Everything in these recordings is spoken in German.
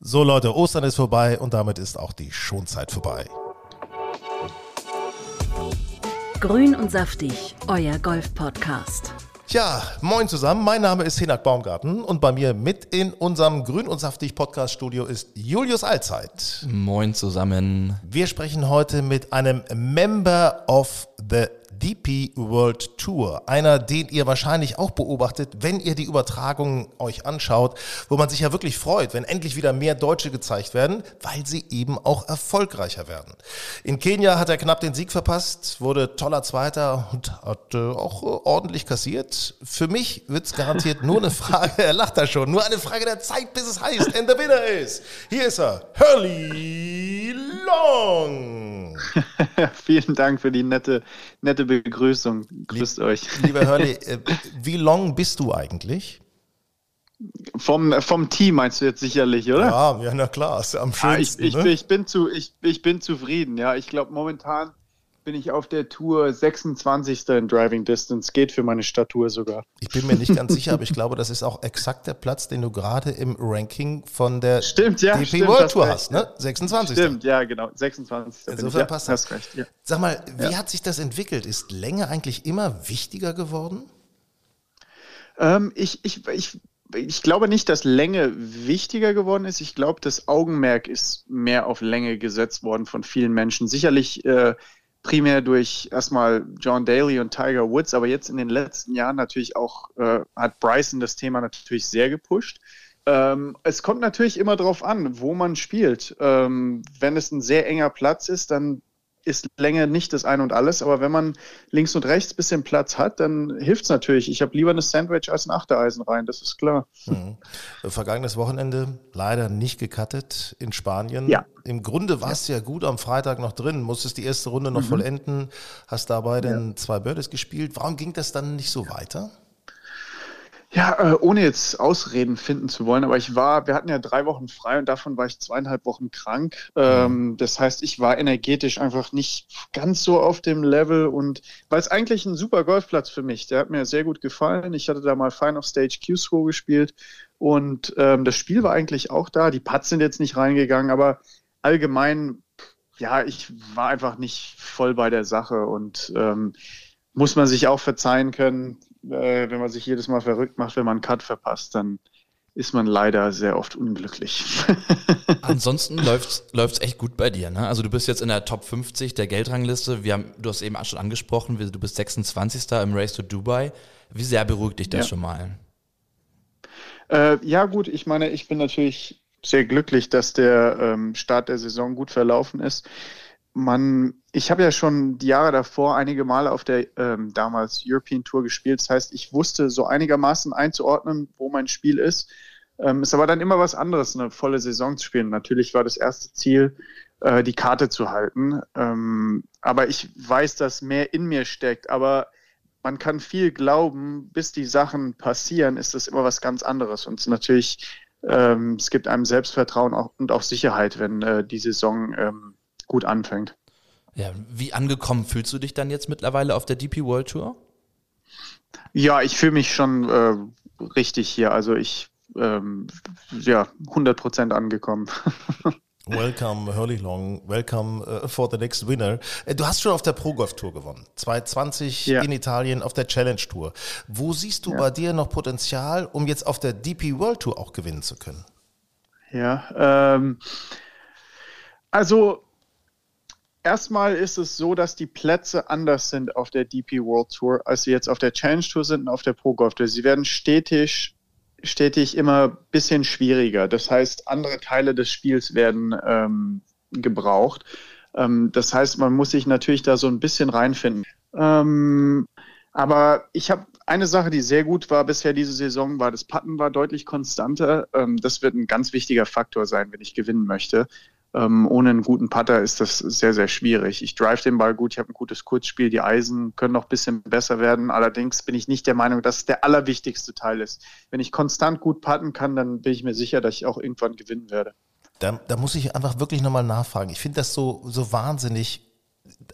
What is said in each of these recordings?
So Leute, Ostern ist vorbei und damit ist auch die Schonzeit vorbei. Grün und saftig, euer Golf-Podcast. Ja, moin zusammen. Mein Name ist Hinak Baumgarten und bei mir mit in unserem Grün und Saftig Podcast Studio ist Julius Allzeit. Moin zusammen. Wir sprechen heute mit einem Member of the DP World Tour. Einer, den ihr wahrscheinlich auch beobachtet, wenn ihr die Übertragung euch anschaut, wo man sich ja wirklich freut, wenn endlich wieder mehr Deutsche gezeigt werden, weil sie eben auch erfolgreicher werden. In Kenia hat er knapp den Sieg verpasst, wurde toller Zweiter und hat äh, auch äh, ordentlich kassiert. Für mich wird es garantiert nur eine Frage, er lacht da schon, nur eine Frage der Zeit, bis es heißt, and the winner is, hier ist er, Hurley Long. Vielen Dank für die nette, nette Begrüßung. Grüßt Lieb, euch. Lieber Hurley, äh, wie long bist du eigentlich? Vom, vom Team meinst du jetzt sicherlich, oder? Ja, ja na klar, ist am Ah, ich, schönsten. ich, ne? ich, bin zu, ich, ich bin zufrieden, ja. Ich glaube, momentan bin ich auf der Tour 26. in Driving Distance. Geht für meine Statur sogar. Ich bin mir nicht ganz sicher, aber ich glaube, das ist auch exakt der Platz, den du gerade im Ranking von der Stimmt, ja, DP stimmt, World hast Tour hast, ne? 26. Stimmt, ja, genau. 26. bin Insofern ich. ja, passt das. Recht, ja. Sag mal, wie hat sich das entwickelt? Ist Länge eigentlich immer wichtiger geworden? Ähm, ich, ich, ich, ich glaube nicht, dass Länge wichtiger geworden ist. Ich glaube, das Augenmerk ist mehr auf Länge gesetzt worden von vielen Menschen. Sicherlich äh, primär durch erstmal John Daly und Tiger Woods, aber jetzt in den letzten Jahren natürlich auch äh, hat Bryson das Thema natürlich sehr gepusht. Ähm, es kommt natürlich immer darauf an, wo man spielt. Ähm, wenn es ein sehr enger Platz ist, dann ist Länge nicht das Ein und Alles, aber wenn man links und rechts ein bisschen Platz hat, dann hilft es natürlich. Ich habe lieber eine Sandwich als ein Achtereisen rein, das ist klar. Mhm. Vergangenes Wochenende leider nicht gecuttet in Spanien. Ja. Im Grunde warst du ja gut am Freitag noch drin, musstest die erste Runde Mhm. noch vollenden, hast dabei dann zwei Birdies gespielt. Warum ging das dann nicht so weiter? Ja, äh, ohne jetzt Ausreden finden zu wollen, aber ich war, wir hatten ja drei Wochen frei und davon war ich zweieinhalb Wochen krank. Ähm, das heißt, ich war energetisch einfach nicht ganz so auf dem Level und weil es eigentlich ein super Golfplatz für mich, der hat mir sehr gut gefallen. Ich hatte da mal Fine of Stage Q-Score gespielt und ähm, das Spiel war eigentlich auch da. Die Putts sind jetzt nicht reingegangen, aber allgemein, ja, ich war einfach nicht voll bei der Sache und ähm, muss man sich auch verzeihen können, äh, wenn man sich jedes Mal verrückt macht, wenn man einen Cut verpasst, dann ist man leider sehr oft unglücklich. Ansonsten läuft's läuft's echt gut bei dir, ne? Also du bist jetzt in der Top 50 der Geldrangliste. Wir haben, du hast eben auch schon angesprochen, du bist 26. im Race to Dubai. Wie sehr beruhigt dich das Ja. schon mal? äh, ja, gut, ich meine, ich bin natürlich sehr glücklich, dass der ähm, Start der Saison gut verlaufen ist. Man, ich habe ja schon die Jahre davor einige Male auf der ähm, damals European Tour gespielt. Das heißt, ich wusste so einigermaßen einzuordnen, wo mein Spiel ist. Ähm, ist aber dann immer was anderes, eine volle Saison zu spielen. Natürlich war das erste Ziel, äh, die Karte zu halten. Ähm, aber ich weiß, dass mehr in mir steckt. Aber man kann viel glauben, bis die Sachen passieren, ist das immer was ganz anderes. Und natürlich, ähm, es gibt einem Selbstvertrauen auch, und auch Sicherheit, wenn äh, die Saison ähm, gut anfängt. Ja, wie angekommen fühlst du dich dann jetzt mittlerweile auf der DP World Tour? Ja, ich fühle mich schon äh, richtig hier. Also ich, ähm, ja, 100 Prozent angekommen. Welcome, Hurley Long. Welcome uh, for the next winner. Äh, Du hast schon auf der Pro Golf Tour gewonnen. 2020 Ja. in Italien auf der Challenge Tour. Wo siehst du bei dir noch Potenzial, um jetzt auf der DP World Tour auch gewinnen zu können? Ja, ähm, also erstmal ist es so, dass die Plätze anders sind auf der DP World Tour, als sie jetzt auf der Challenge Tour sind und auf der Pro Golf Tour. Sie werden stetig, stetig immer ein bisschen schwieriger. Das heißt, andere Teile des Spiels werden ähm, gebraucht. Ähm, das heißt, man muss sich natürlich da so ein bisschen reinfinden. Ähm, aber ich habe eine Sache, die sehr gut war bisher diese Saison, war das Putten war deutlich konstanter. Ähm, das wird ein ganz wichtiger Faktor sein, wenn ich gewinnen möchte. Ähm, ohne einen guten Putter ist das sehr, sehr schwierig. Ich drive den Ball gut, ich habe ein gutes Kurzspiel, die Eisen können noch ein bisschen besser werden. Allerdings bin ich nicht der Meinung, dass es der allerwichtigste Teil ist. Wenn ich konstant gut putten kann, dann bin ich mir sicher, dass ich auch irgendwann gewinnen werde. Da, da muss ich einfach wirklich nochmal nachfragen. Ich finde das so, so wahnsinnig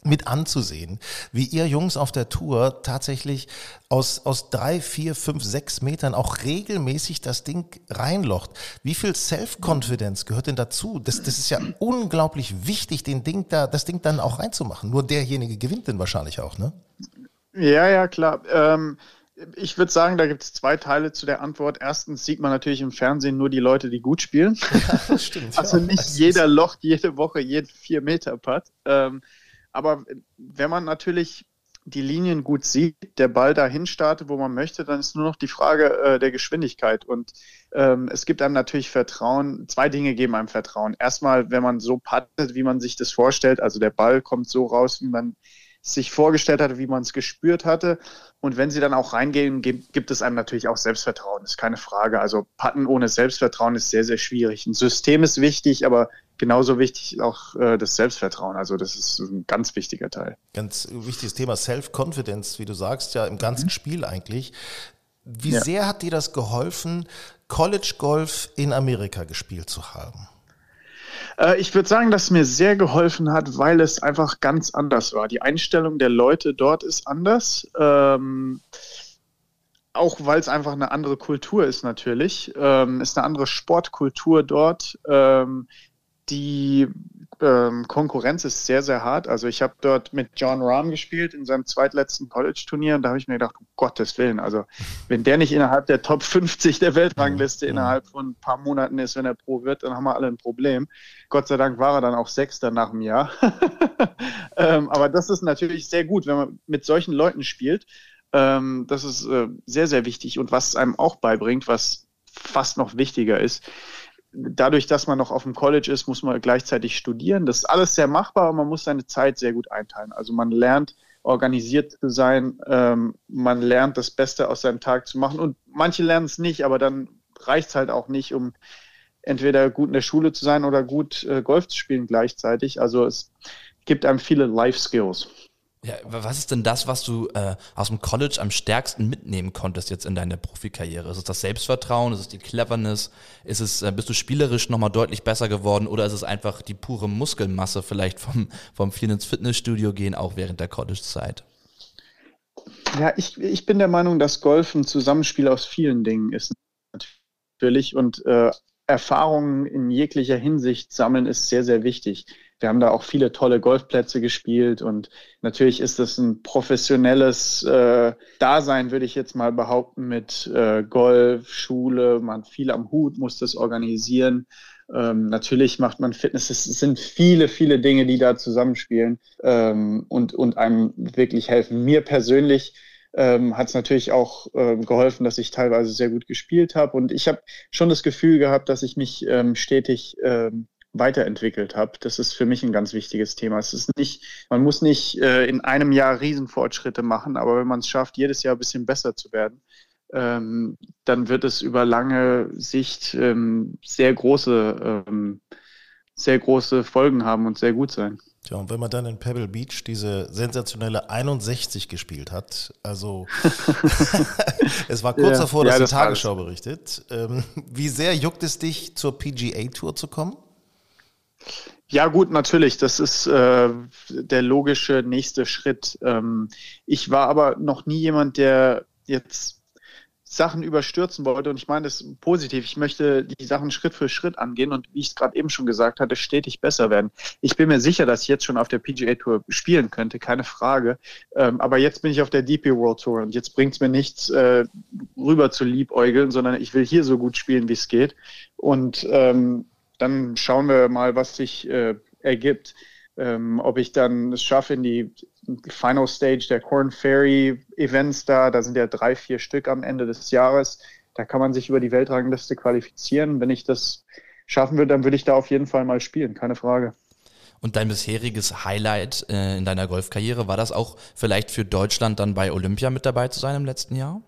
mit anzusehen, wie ihr Jungs auf der Tour tatsächlich aus, aus drei, vier, fünf, sechs Metern auch regelmäßig das Ding reinlocht. Wie viel Self-Confidence gehört denn dazu? Das, das ist ja unglaublich wichtig, den Ding da, das Ding dann auch reinzumachen. Nur derjenige gewinnt denn wahrscheinlich auch, ne? Ja, ja, klar. Ähm ich würde sagen, da gibt es zwei Teile zu der Antwort. Erstens sieht man natürlich im Fernsehen nur die Leute, die gut spielen. Ja, das stimmt. also nicht jeder locht jede Woche jeden vier Meter Putt. Ähm, aber wenn man natürlich die Linien gut sieht, der Ball dahin startet, wo man möchte, dann ist nur noch die Frage äh, der Geschwindigkeit. Und ähm, es gibt einem natürlich Vertrauen. Zwei Dinge geben einem Vertrauen. Erstmal, wenn man so pattet, wie man sich das vorstellt, also der Ball kommt so raus, wie man sich vorgestellt hatte, wie man es gespürt hatte. Und wenn sie dann auch reingehen, gibt es einem natürlich auch Selbstvertrauen, ist keine Frage. Also Patten ohne Selbstvertrauen ist sehr, sehr schwierig. Ein System ist wichtig, aber genauso wichtig auch äh, das Selbstvertrauen. Also das ist ein ganz wichtiger Teil. Ganz wichtiges Thema Self-Confidence, wie du sagst, ja im ganzen mhm. Spiel eigentlich. Wie ja. sehr hat dir das geholfen, College Golf in Amerika gespielt zu haben? Äh, ich würde sagen, dass es mir sehr geholfen hat, weil es einfach ganz anders war. Die Einstellung der Leute dort ist anders. Ähm, auch weil es einfach eine andere Kultur ist natürlich. Ähm, ist eine andere Sportkultur dort. Ähm, die ähm, Konkurrenz ist sehr, sehr hart. Also ich habe dort mit John Rahm gespielt in seinem zweitletzten College-Turnier und da habe ich mir gedacht, um Gottes Willen, also wenn der nicht innerhalb der Top 50 der Weltrangliste mhm. innerhalb von ein paar Monaten ist, wenn er Pro wird, dann haben wir alle ein Problem. Gott sei Dank war er dann auch Sechster nach einem Jahr. ähm, aber das ist natürlich sehr gut, wenn man mit solchen Leuten spielt. Ähm, das ist äh, sehr, sehr wichtig und was einem auch beibringt, was fast noch wichtiger ist, dadurch, dass man noch auf dem College ist, muss man gleichzeitig studieren. Das ist alles sehr machbar, aber man muss seine Zeit sehr gut einteilen. Also man lernt organisiert zu sein, ähm, man lernt das Beste aus seinem Tag zu machen und manche lernen es nicht, aber dann reicht es halt auch nicht, um entweder gut in der Schule zu sein oder gut äh, Golf zu spielen gleichzeitig. Also es gibt einem viele Life Skills. Ja, was ist denn das, was du äh, aus dem College am stärksten mitnehmen konntest jetzt in deiner Profikarriere? Ist es das Selbstvertrauen? Ist es die Cleverness? Ist es, äh, bist du spielerisch nochmal deutlich besser geworden oder ist es einfach die pure Muskelmasse vielleicht vom, vom vielen ins Fitnessstudio gehen, auch während der College-Zeit? Ja, ich, ich bin der Meinung, dass Golf ein Zusammenspiel aus vielen Dingen ist natürlich und äh, Erfahrungen in jeglicher Hinsicht sammeln ist sehr, sehr wichtig. Wir haben da auch viele tolle Golfplätze gespielt und natürlich ist das ein professionelles äh, Dasein, würde ich jetzt mal behaupten, mit äh, Golf, Schule, man viel am Hut, muss das organisieren. Ähm, natürlich macht man Fitness. Es sind viele, viele Dinge, die da zusammenspielen ähm, und, und einem wirklich helfen. Mir persönlich ähm, hat es natürlich auch ähm, geholfen, dass ich teilweise sehr gut gespielt habe. Und ich habe schon das Gefühl gehabt, dass ich mich ähm, stetig ähm, weiterentwickelt habe. Das ist für mich ein ganz wichtiges Thema. Es ist nicht, man muss nicht äh, in einem Jahr Riesenfortschritte machen, aber wenn man es schafft, jedes Jahr ein bisschen besser zu werden, ähm, dann wird es über lange Sicht ähm, sehr große, ähm, sehr große Folgen haben und sehr gut sein. Tja, und wenn man dann in Pebble Beach diese sensationelle 61 gespielt hat, also es war kurz ja, davor, dass ja, das die Tagesschau berichtet. Ähm, wie sehr juckt es dich, zur PGA Tour zu kommen? Ja, gut, natürlich. Das ist äh, der logische nächste Schritt. Ähm, ich war aber noch nie jemand, der jetzt Sachen überstürzen wollte. Und ich meine das positiv. Ich möchte die Sachen Schritt für Schritt angehen und wie ich es gerade eben schon gesagt hatte, stetig besser werden. Ich bin mir sicher, dass ich jetzt schon auf der PGA Tour spielen könnte, keine Frage. Ähm, aber jetzt bin ich auf der DP World Tour und jetzt bringt es mir nichts, äh, rüber zu liebäugeln, sondern ich will hier so gut spielen, wie es geht. Und ähm, dann schauen wir mal, was sich äh, ergibt. Ähm, ob ich dann es schaffe in die Final Stage der Corn Ferry Events da, da sind ja drei, vier Stück am Ende des Jahres. Da kann man sich über die Weltrangliste qualifizieren. Wenn ich das schaffen würde, dann würde ich da auf jeden Fall mal spielen, keine Frage. Und dein bisheriges Highlight äh, in deiner Golfkarriere, war das auch vielleicht für Deutschland dann bei Olympia mit dabei zu sein im letzten Jahr?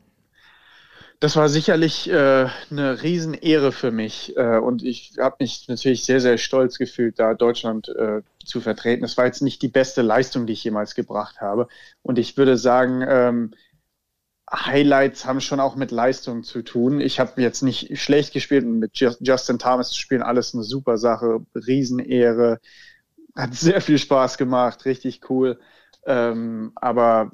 Das war sicherlich äh, eine Riesenehre für mich äh, und ich habe mich natürlich sehr, sehr stolz gefühlt, da Deutschland äh, zu vertreten. Es war jetzt nicht die beste Leistung, die ich jemals gebracht habe und ich würde sagen, ähm, Highlights haben schon auch mit Leistung zu tun. Ich habe jetzt nicht schlecht gespielt und mit Justin Thomas zu spielen, alles eine super Sache, Riesenehre, hat sehr viel Spaß gemacht, richtig cool. Ähm, aber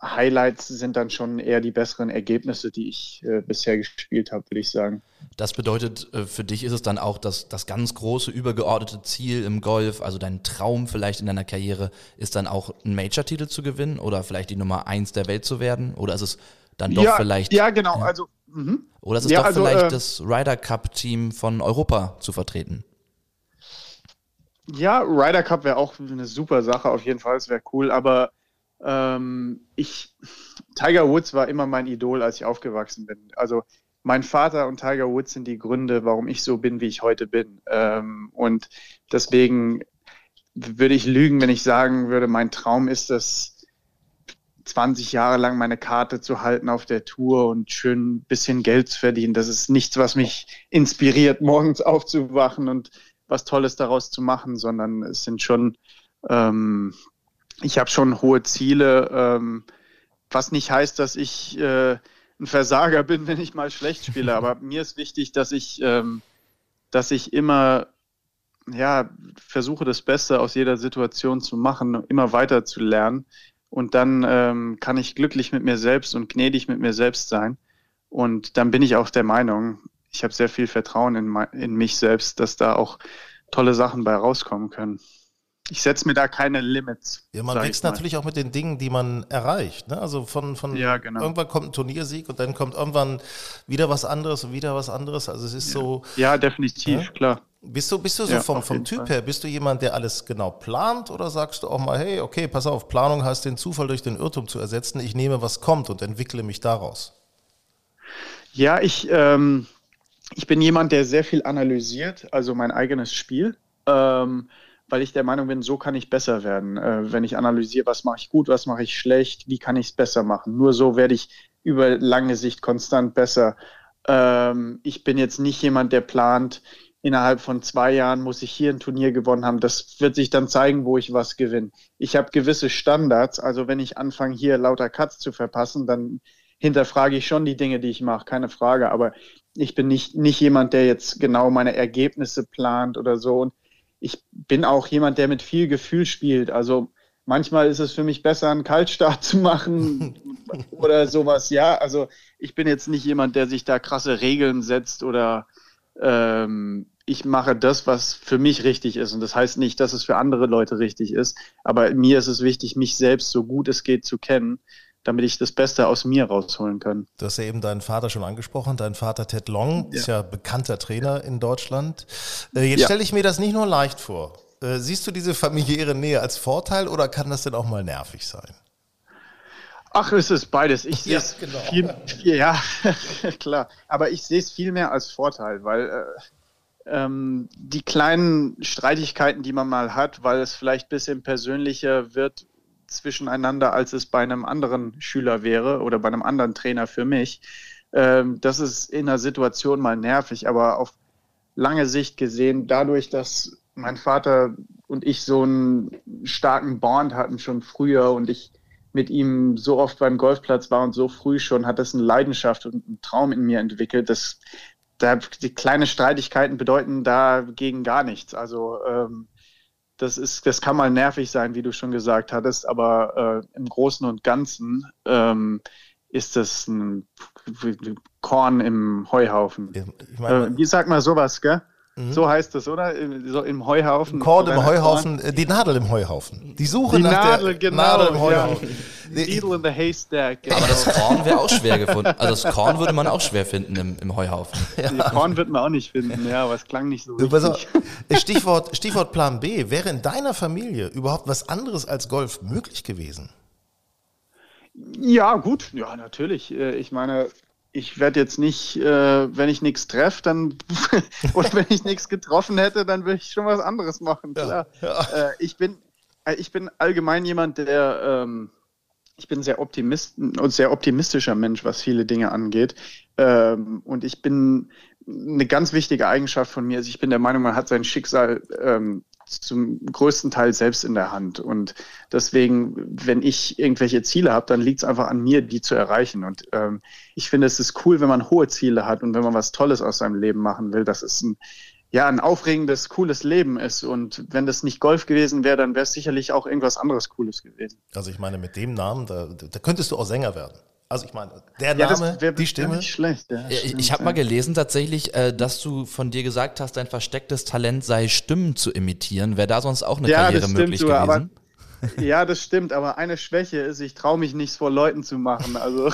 Highlights sind dann schon eher die besseren Ergebnisse, die ich äh, bisher gespielt habe, würde ich sagen. Das bedeutet, äh, für dich ist es dann auch das, das ganz große, übergeordnete Ziel im Golf, also dein Traum vielleicht in deiner Karriere, ist dann auch einen Major-Titel zu gewinnen oder vielleicht die Nummer eins der Welt zu werden? Oder ist es dann doch ja, vielleicht. Ja, genau. Also, mh. Oder ist es ja, doch also, vielleicht äh, das Ryder Cup-Team von Europa zu vertreten? Ja, Ryder Cup wäre auch eine super Sache, auf jeden Fall, es wäre cool, aber ähm, ich, Tiger Woods war immer mein Idol, als ich aufgewachsen bin. Also mein Vater und Tiger Woods sind die Gründe, warum ich so bin, wie ich heute bin. Ähm, und deswegen würde ich lügen, wenn ich sagen würde, mein Traum ist es, 20 Jahre lang meine Karte zu halten auf der Tour und schön ein bisschen Geld zu verdienen. Das ist nichts, was mich inspiriert, morgens aufzuwachen und was Tolles daraus zu machen, sondern es sind schon ähm, ich habe schon hohe Ziele, ähm, was nicht heißt, dass ich äh, ein Versager bin, wenn ich mal schlecht spiele. Aber mir ist wichtig, dass ich, ähm, dass ich immer ja, versuche, das Beste aus jeder Situation zu machen, immer weiter zu lernen. Und dann ähm, kann ich glücklich mit mir selbst und gnädig mit mir selbst sein. Und dann bin ich auch der Meinung, ich habe sehr viel Vertrauen in, in mich selbst, dass da auch tolle Sachen bei rauskommen können ich setze mir da keine Limits. Ja, man wächst natürlich auch mit den Dingen, die man erreicht. Ne? Also von, von ja, genau. irgendwann kommt ein Turniersieg und dann kommt irgendwann wieder was anderes und wieder was anderes. Also es ist ja. so. Ja, definitiv, ja? klar. Bist du, bist du so ja, vom, vom Typ Fall. her, bist du jemand, der alles genau plant oder sagst du auch mal, hey, okay, pass auf, Planung heißt den Zufall durch den Irrtum zu ersetzen, ich nehme, was kommt und entwickle mich daraus? Ja, ich, ähm, ich bin jemand, der sehr viel analysiert, also mein eigenes Spiel. Ähm, weil ich der Meinung bin, so kann ich besser werden. Äh, wenn ich analysiere, was mache ich gut, was mache ich schlecht, wie kann ich es besser machen. Nur so werde ich über lange Sicht konstant besser. Ähm, ich bin jetzt nicht jemand, der plant, innerhalb von zwei Jahren muss ich hier ein Turnier gewonnen haben. Das wird sich dann zeigen, wo ich was gewinne. Ich habe gewisse Standards. Also wenn ich anfange, hier lauter Cuts zu verpassen, dann hinterfrage ich schon die Dinge, die ich mache, keine Frage. Aber ich bin nicht, nicht jemand, der jetzt genau meine Ergebnisse plant oder so. Und ich bin auch jemand, der mit viel Gefühl spielt. Also manchmal ist es für mich besser, einen Kaltstart zu machen oder sowas. Ja, also ich bin jetzt nicht jemand, der sich da krasse Regeln setzt oder ähm, ich mache das, was für mich richtig ist. Und das heißt nicht, dass es für andere Leute richtig ist. Aber mir ist es wichtig, mich selbst so gut es geht zu kennen damit ich das Beste aus mir rausholen kann. Du hast ja eben deinen Vater schon angesprochen. Dein Vater Ted Long ja. ist ja bekannter Trainer in Deutschland. Äh, jetzt ja. stelle ich mir das nicht nur leicht vor. Äh, siehst du diese familiäre Nähe als Vorteil oder kann das denn auch mal nervig sein? Ach, es ist beides. Ich sehe es genau. viel, viel, ja, klar. Aber ich sehe es viel mehr als Vorteil, weil äh, ähm, die kleinen Streitigkeiten, die man mal hat, weil es vielleicht ein bisschen persönlicher wird, zwischeneinander, als es bei einem anderen Schüler wäre oder bei einem anderen Trainer für mich. Ähm, das ist in der Situation mal nervig, aber auf lange Sicht gesehen, dadurch, dass mein Vater und ich so einen starken Bond hatten schon früher und ich mit ihm so oft beim Golfplatz war und so früh schon, hat das eine Leidenschaft und einen Traum in mir entwickelt. Das, da, die kleine Streitigkeiten bedeuten dagegen gar nichts. Also ähm, das ist, das kann mal nervig sein, wie du schon gesagt hattest, aber äh, im Großen und Ganzen ähm, ist das ein Korn im Heuhaufen. Ich mein, äh, wie sagt man sowas, gell? Mhm. So heißt es, oder? So im Heuhaufen. Korn im Heuhaufen, Korn. Äh, die Nadel im Heuhaufen. Die Suche die nach Nadel, der genau, Nadel im Heuhaufen. Ja. Needle in the haystack. Genau. Aber das Korn wäre auch schwer gefunden. Also das Korn würde man auch schwer finden im, im Heuhaufen. Ja. Die Korn wird man auch nicht finden, ja, aber es klang nicht so richtig. Stichwort, Stichwort Plan B. Wäre in deiner Familie überhaupt was anderes als Golf möglich gewesen? Ja, gut, ja, natürlich. Äh, ich meine, ich werde jetzt nicht, äh, wenn ich nichts treffe, dann oder wenn ich nichts getroffen hätte, dann würde ich schon was anderes machen. Klar. Ja, ja. Äh, ich bin, äh, ich bin allgemein jemand, der ähm, ich bin sehr optimist und sehr optimistischer Mensch, was viele Dinge angeht. Ähm, und ich bin eine ganz wichtige Eigenschaft von mir ist, ich bin der Meinung, man hat sein Schicksal ähm, zum größten Teil selbst in der Hand. Und deswegen, wenn ich irgendwelche Ziele habe, dann liegt es einfach an mir, die zu erreichen. Und ähm, ich finde, es ist cool, wenn man hohe Ziele hat und wenn man was Tolles aus seinem Leben machen will. Das ist ein, ja, ein aufregendes, cooles Leben ist. Und wenn das nicht Golf gewesen wäre, dann wäre es sicherlich auch irgendwas anderes Cooles gewesen. Also ich meine, mit dem Namen, da, da könntest du auch Sänger werden. Also ich meine, der Name, ja, die Stimme. Nicht schlecht, ja, ich ich habe mal gelesen tatsächlich, äh, dass du von dir gesagt hast, dein verstecktes Talent sei Stimmen zu imitieren. Wäre da sonst auch eine ja, Karriere möglich gewesen? Aber, ja, das stimmt, aber eine Schwäche ist, ich traue mich nichts vor Leuten zu machen. Also.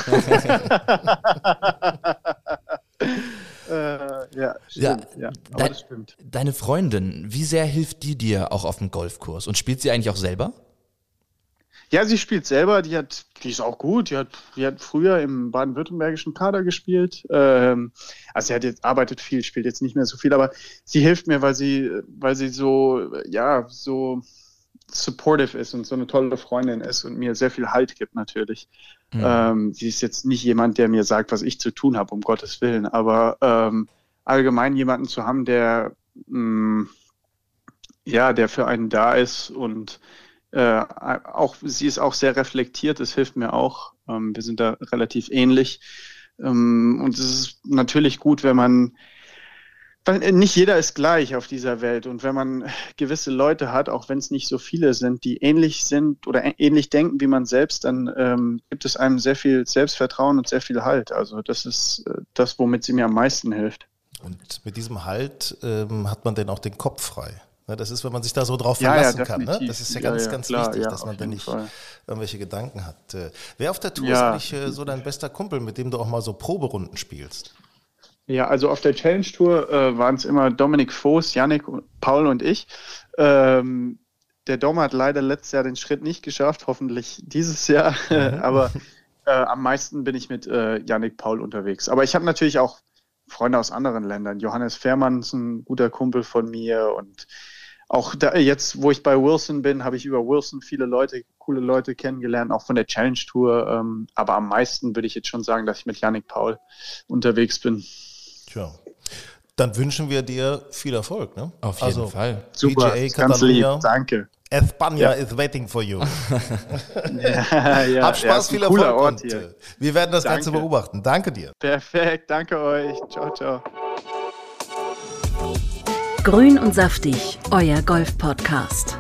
äh, ja, stimmt, ja, aber de das stimmt. Deine Freundin, wie sehr hilft die dir auch auf dem Golfkurs? Und spielt sie eigentlich auch selber? Ja, sie spielt selber, die hat, die ist auch gut, die hat, die hat früher im baden-württembergischen Kader gespielt. Ähm, also sie hat jetzt, arbeitet viel, spielt jetzt nicht mehr so viel, aber sie hilft mir, weil sie, weil sie so, ja, so supportive ist und so eine tolle Freundin ist und mir sehr viel Halt gibt natürlich. Mhm. Ähm, sie ist jetzt nicht jemand, der mir sagt, was ich zu tun habe, um Gottes Willen, aber ähm, allgemein jemanden zu haben, der mh, mm, ja, der für einen da ist und äh, auch sie ist auch sehr reflektiert, das hilft mir auch. Ähm, wir sind da relativ ähnlich. Ähm, und es ist natürlich gut, wenn man, weil nicht jeder ist gleich auf dieser Welt. Und wenn man gewisse Leute hat, auch wenn es nicht so viele sind, die ähnlich sind oder ähnlich denken wie man selbst, dann ähm, gibt es einem sehr viel Selbstvertrauen und sehr viel Halt. Also das ist äh, das, womit sie mir am meisten hilft. Und mit diesem Halt ähm, hat man denn auch den Kopf frei? Ne, das ist, wenn man sich da so drauf verlassen ja, ja, kann. Ne? Das ist ja ganz, ja, ganz klar, wichtig, dass man da nicht Fall. irgendwelche Gedanken hat. Äh, wer auf der Tour ist eigentlich äh, so dein bester Kumpel, mit dem du auch mal so Proberunden spielst? Ja, also auf der Challenge Tour äh, waren es immer Dominik Voß, Yannick, Paul und ich. Ähm, der Dom hat leider letztes Jahr den Schritt nicht geschafft, hoffentlich dieses Jahr. Mhm. Aber äh, am meisten bin ich mit äh, Yannick Paul unterwegs. Aber ich habe natürlich auch Freunde aus anderen Ländern. Johannes Fährmann ist ein guter Kumpel von mir und auch da, jetzt, wo ich bei Wilson bin, habe ich über Wilson viele Leute, coole Leute kennengelernt, auch von der Challenge Tour. Ähm, aber am meisten würde ich jetzt schon sagen, dass ich mit Yannick Paul unterwegs bin. Tja. Dann wünschen wir dir viel Erfolg, ne? Auf jeden also, Fall. Super, PGA ganz lieb, danke. España ja. is waiting for you. ja, ja, Hab Spaß, viel Erfolg Ort und hier. Äh, wir werden das danke. Ganze beobachten. Danke dir. Perfekt, danke euch. Ciao, ciao. Grün und saftig, euer Golf-Podcast.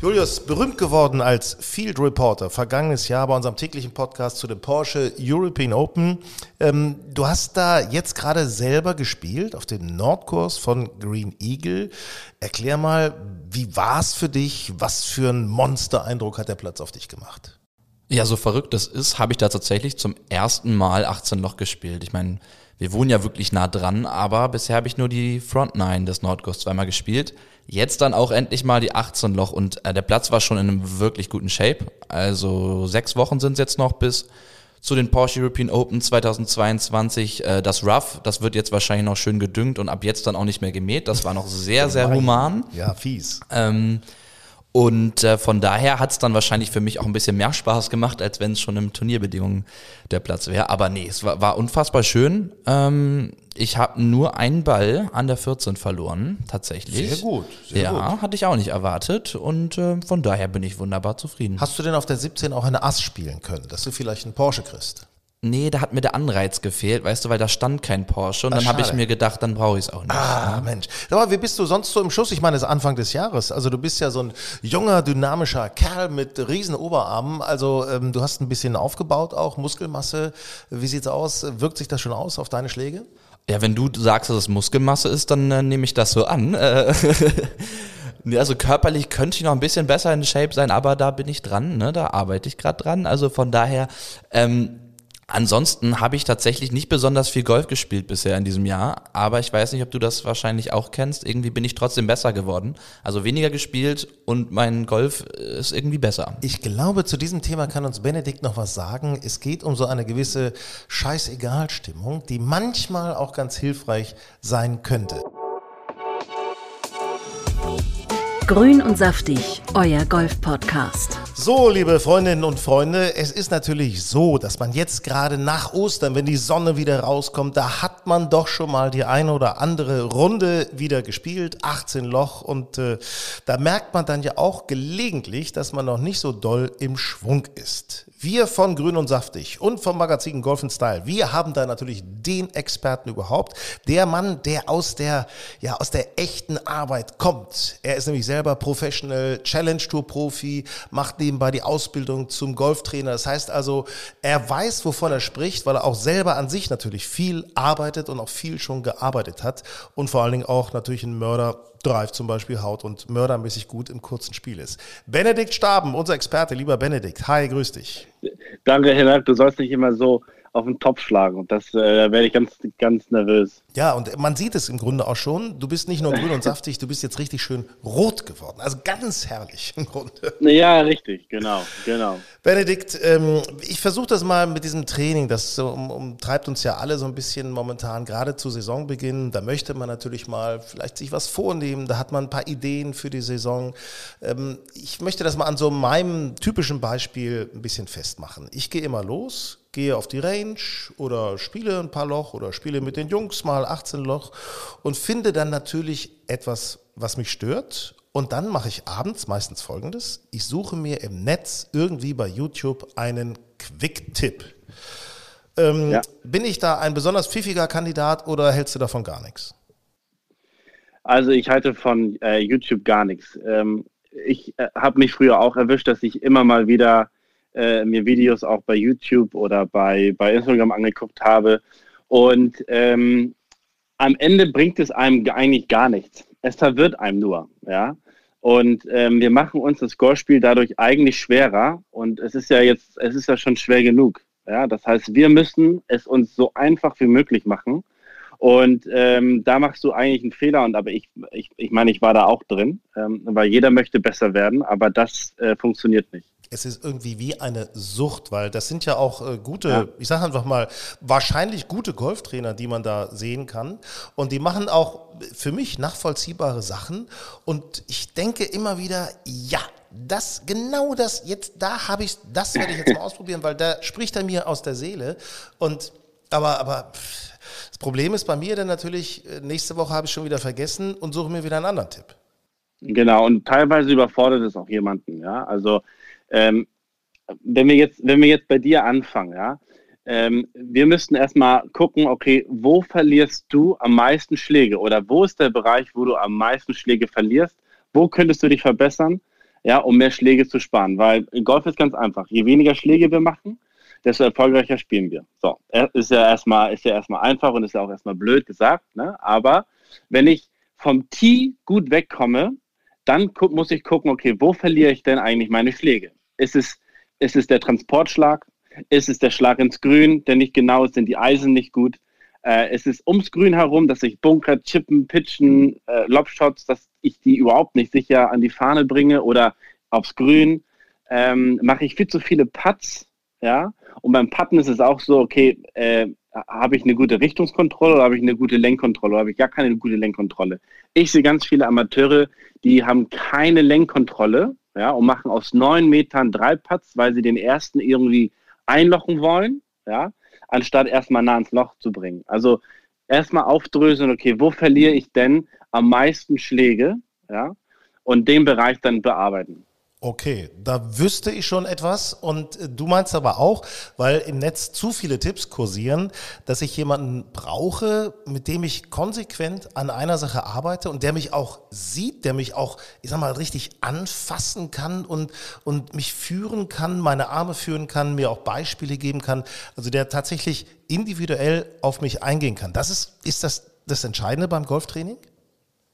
Julius, berühmt geworden als Field Reporter, vergangenes Jahr bei unserem täglichen Podcast zu dem Porsche European Open. Ähm, du hast da jetzt gerade selber gespielt auf dem Nordkurs von Green Eagle. Erklär mal, wie war es für dich? Was für einen Monster-Eindruck hat der Platz auf dich gemacht? Ja, so verrückt das ist, habe ich da tatsächlich zum ersten Mal 18 Loch gespielt. Ich meine, wir wohnen ja wirklich nah dran, aber bisher habe ich nur die Front Nine des Nordkurs zweimal gespielt. Jetzt dann auch endlich mal die 18 Loch und äh, der Platz war schon in einem wirklich guten Shape. Also sechs Wochen sind es jetzt noch bis zu den Porsche European Open 2022. Äh, das Rough, das wird jetzt wahrscheinlich noch schön gedüngt und ab jetzt dann auch nicht mehr gemäht. Das war noch sehr, sehr human. Ja, fies. Ähm, und äh, von daher hat es dann wahrscheinlich für mich auch ein bisschen mehr Spaß gemacht, als wenn es schon im Turnierbedingungen der Platz wäre. Aber nee, es war, war unfassbar schön. Ähm, ich habe nur einen Ball an der 14 verloren, tatsächlich. Sehr gut. Sehr ja, gut. hatte ich auch nicht erwartet. Und äh, von daher bin ich wunderbar zufrieden. Hast du denn auf der 17 auch eine Ass spielen können, dass du vielleicht einen Porsche kriegst? Nee, da hat mir der Anreiz gefehlt, weißt du, weil da stand kein Porsche und Ach, dann habe ich mir gedacht, dann brauche ich es auch nicht. Ah, ja. Mensch. Aber wie bist du sonst so im Schuss? Ich meine, es ist Anfang des Jahres. Also du bist ja so ein junger, dynamischer Kerl mit riesen Oberarmen. Also ähm, du hast ein bisschen aufgebaut auch, Muskelmasse. Wie sieht's aus? Wirkt sich das schon aus auf deine Schläge? Ja, wenn du sagst, dass es Muskelmasse ist, dann äh, nehme ich das so an. Äh, also körperlich könnte ich noch ein bisschen besser in Shape sein, aber da bin ich dran, ne? da arbeite ich gerade dran. Also von daher, ähm, Ansonsten habe ich tatsächlich nicht besonders viel Golf gespielt bisher in diesem Jahr, aber ich weiß nicht, ob du das wahrscheinlich auch kennst. Irgendwie bin ich trotzdem besser geworden. Also weniger gespielt und mein Golf ist irgendwie besser. Ich glaube, zu diesem Thema kann uns Benedikt noch was sagen. Es geht um so eine gewisse Scheißegal-Stimmung, die manchmal auch ganz hilfreich sein könnte. Grün und saftig, euer Golf-Podcast. So, liebe Freundinnen und Freunde, es ist natürlich so, dass man jetzt gerade nach Ostern, wenn die Sonne wieder rauskommt, da hat man doch schon mal die eine oder andere Runde wieder gespielt, 18 Loch und äh, da merkt man dann ja auch gelegentlich, dass man noch nicht so doll im Schwung ist. Wir von Grün und Saftig und vom Magazin Golf Style, wir haben da natürlich den Experten überhaupt, der Mann, der aus der, ja, aus der echten Arbeit kommt. Er ist nämlich selber Professional Challenge Tour Profi, macht nebenbei die Ausbildung zum Golftrainer. Das heißt also, er weiß, wovon er spricht, weil er auch selber an sich natürlich viel arbeitet und auch viel schon gearbeitet hat und vor allen Dingen auch natürlich ein Mörder Drive zum Beispiel haut und mördermäßig gut im kurzen Spiel ist. Benedikt Staben, unser Experte, lieber Benedikt. Hi, grüß dich. Danke, Herr Du sollst nicht immer so auf den Topf schlagen und das, äh, da werde ich ganz, ganz nervös. Ja, und man sieht es im Grunde auch schon. Du bist nicht nur grün und saftig, du bist jetzt richtig schön rot geworden. Also ganz herrlich im Grunde. Ja, richtig, genau, genau. Benedikt, ähm, ich versuche das mal mit diesem Training. Das so, um, umtreibt uns ja alle so ein bisschen momentan, gerade zu Saisonbeginn. Da möchte man natürlich mal vielleicht sich was vornehmen. Da hat man ein paar Ideen für die Saison. Ähm, ich möchte das mal an so meinem typischen Beispiel ein bisschen festmachen. Ich gehe immer los, gehe auf die Range oder spiele ein paar Loch oder spiele mit den Jungs mal 18 Loch und finde dann natürlich etwas, was mich stört. Und dann mache ich abends meistens folgendes. Ich suche mir im Netz irgendwie bei YouTube einen Quick-Tipp. Ähm, ja. Bin ich da ein besonders pfiffiger Kandidat oder hältst du davon gar nichts? Also ich halte von äh, YouTube gar nichts. Ähm, ich äh, habe mich früher auch erwischt, dass ich immer mal wieder äh, mir Videos auch bei YouTube oder bei, bei Instagram angeguckt habe. Und ähm, am Ende bringt es einem eigentlich gar nichts. Es verwirrt einem nur, ja. Und ähm, wir machen uns das Golfspiel dadurch eigentlich schwerer. Und es ist ja jetzt, es ist ja schon schwer genug. Ja, das heißt, wir müssen es uns so einfach wie möglich machen. Und ähm, da machst du eigentlich einen Fehler. Und aber ich, ich, ich meine, ich war da auch drin, ähm, weil jeder möchte besser werden, aber das äh, funktioniert nicht es ist irgendwie wie eine Sucht, weil das sind ja auch äh, gute, ja. ich sage einfach mal, wahrscheinlich gute Golftrainer, die man da sehen kann. Und die machen auch für mich nachvollziehbare Sachen. Und ich denke immer wieder, ja, das, genau das, jetzt, da habe ich, das werde ich jetzt mal ausprobieren, weil da spricht er mir aus der Seele. Und, aber, aber, das Problem ist bei mir dann natürlich, äh, nächste Woche habe ich schon wieder vergessen und suche mir wieder einen anderen Tipp. Genau, und teilweise überfordert es auch jemanden, ja. Also ähm, wenn wir jetzt, wenn wir jetzt bei dir anfangen, ja, ähm, wir müssten erstmal gucken, okay, wo verlierst du am meisten Schläge oder wo ist der Bereich, wo du am meisten Schläge verlierst? Wo könntest du dich verbessern, ja, um mehr Schläge zu sparen? Weil Golf ist ganz einfach. Je weniger Schläge wir machen, desto erfolgreicher spielen wir. So, ist ja erstmal, ist ja erstmal einfach und ist ja auch erstmal blöd gesagt, ne? Aber wenn ich vom Tee gut wegkomme, dann muss ich gucken, okay, wo verliere ich denn eigentlich meine Schläge? Ist es, ist es der Transportschlag? Ist es der Schlag ins Grün, der nicht genau ist? Sind die Eisen nicht gut? Äh, ist es ums Grün herum, dass ich Bunker, Chippen, Pitchen, äh, Lobshots, dass ich die überhaupt nicht sicher an die Fahne bringe oder aufs Grün? Ähm, mache ich viel zu viele Putts? Ja, und beim Putten ist es auch so, okay, äh, habe ich eine gute Richtungskontrolle oder habe ich eine gute Lenkkontrolle oder habe ich gar keine gute Lenkkontrolle? Ich sehe ganz viele Amateure, die haben keine Lenkkontrolle ja, und machen aus neun Metern drei Putts, weil sie den ersten irgendwie einlochen wollen, ja, anstatt erstmal nah ins Loch zu bringen. Also erstmal aufdröseln, okay, wo verliere ich denn am meisten Schläge, ja, und den Bereich dann bearbeiten. Okay, da wüsste ich schon etwas und äh, du meinst aber auch, weil im Netz zu viele Tipps kursieren, dass ich jemanden brauche, mit dem ich konsequent an einer Sache arbeite und der mich auch sieht, der mich auch, ich sag mal, richtig anfassen kann und, und mich führen kann, meine Arme führen kann, mir auch Beispiele geben kann, also der tatsächlich individuell auf mich eingehen kann. Das ist, ist das das Entscheidende beim Golftraining?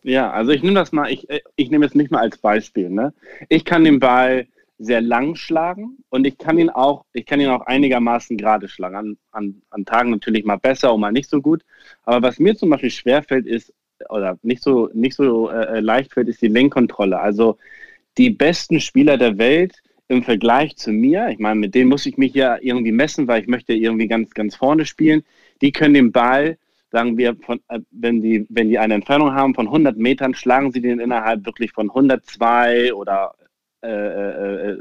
Ja, also ich nehme das mal, ich, äh, ich nehme es nicht mal als Beispiel. Ne? Ich kann den Ball sehr lang schlagen und ich kann ihn auch, ich kann ihn auch einigermaßen gerade schlagen. An, an, an Tagen natürlich mal besser und mal nicht so gut. Aber was mir zum Beispiel schwerfällt, ist, oder nicht so, nicht so äh, leicht fällt, ist die Lenkkontrolle. Also die besten Spieler der Welt im Vergleich zu mir, ich meine, mit denen muss ich mich ja irgendwie messen, weil ich möchte irgendwie ganz, ganz vorne spielen. Die können den Ball, sagen wir, von, äh, wenn, die, wenn die eine Entfernung haben von 100 Metern, schlagen sie den innerhalb wirklich von 102 oder äh,